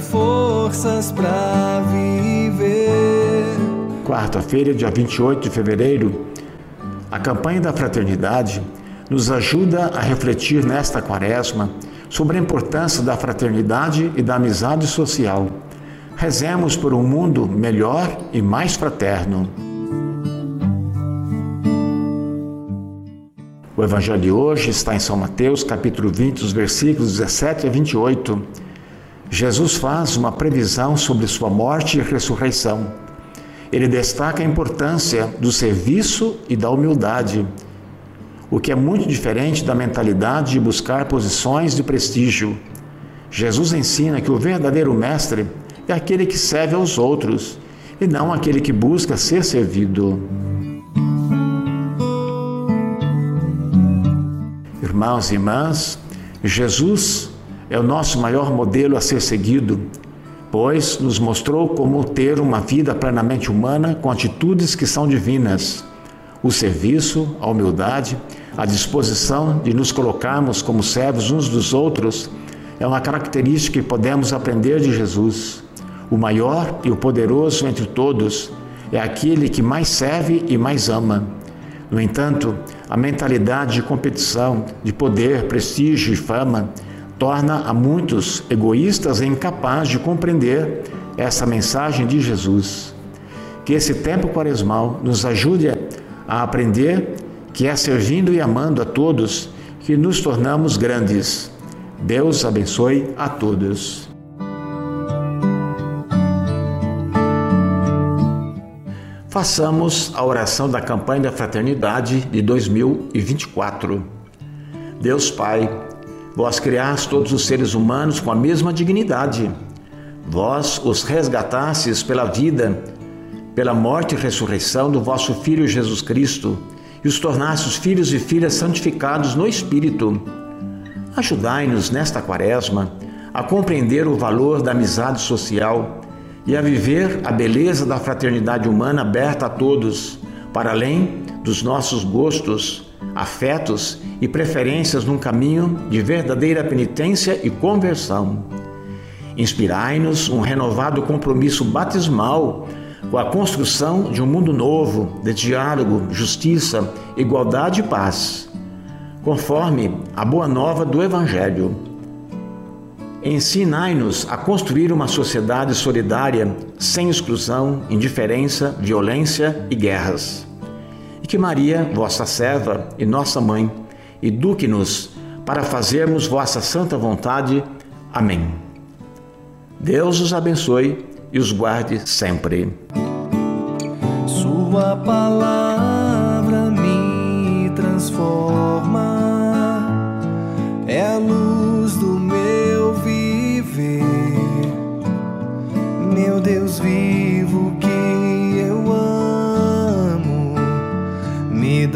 forças para viver. Quarta-feira, dia 28 de fevereiro, a campanha da fraternidade nos ajuda a refletir nesta quaresma sobre a importância da fraternidade e da amizade social. Rezemos por um mundo melhor e mais fraterno. O evangelho de hoje está em São Mateus, capítulo 20, os versículos 17 a 28. Jesus faz uma previsão sobre sua morte e ressurreição. Ele destaca a importância do serviço e da humildade, o que é muito diferente da mentalidade de buscar posições de prestígio. Jesus ensina que o verdadeiro mestre é aquele que serve aos outros e não aquele que busca ser servido. Irmãos e irmãs, Jesus é o nosso maior modelo a ser seguido, pois nos mostrou como ter uma vida plenamente humana com atitudes que são divinas. O serviço, a humildade, a disposição de nos colocarmos como servos uns dos outros é uma característica que podemos aprender de Jesus. O maior e o poderoso entre todos é aquele que mais serve e mais ama. No entanto, a mentalidade de competição, de poder, prestígio e fama torna a muitos egoístas incapazes de compreender essa mensagem de Jesus. Que esse tempo quaresmal nos ajude a aprender que é servindo e amando a todos que nos tornamos grandes. Deus abençoe a todos. Façamos a oração da campanha da fraternidade de 2024. Deus Pai, vós criaste todos os seres humanos com a mesma dignidade. Vós os resgatastes pela vida, pela morte e ressurreição do vosso Filho Jesus Cristo e os tornastes filhos e filhas santificados no Espírito. Ajudai-nos nesta quaresma a compreender o valor da amizade social e a viver a beleza da fraternidade humana aberta a todos, para além dos nossos gostos, afetos e preferências num caminho de verdadeira penitência e conversão. Inspirai-nos um renovado compromisso batismal com a construção de um mundo novo, de diálogo, justiça, igualdade e paz, conforme a boa nova do Evangelho. Ensinai-nos a construir uma sociedade solidária, sem exclusão, indiferença, violência e guerras. Que Maria, vossa serva e nossa mãe, eduque-nos para fazermos vossa santa vontade. Amém. Deus os abençoe e os guarde sempre. Sua palavra me transforma, é a luz do meu Deus vivo que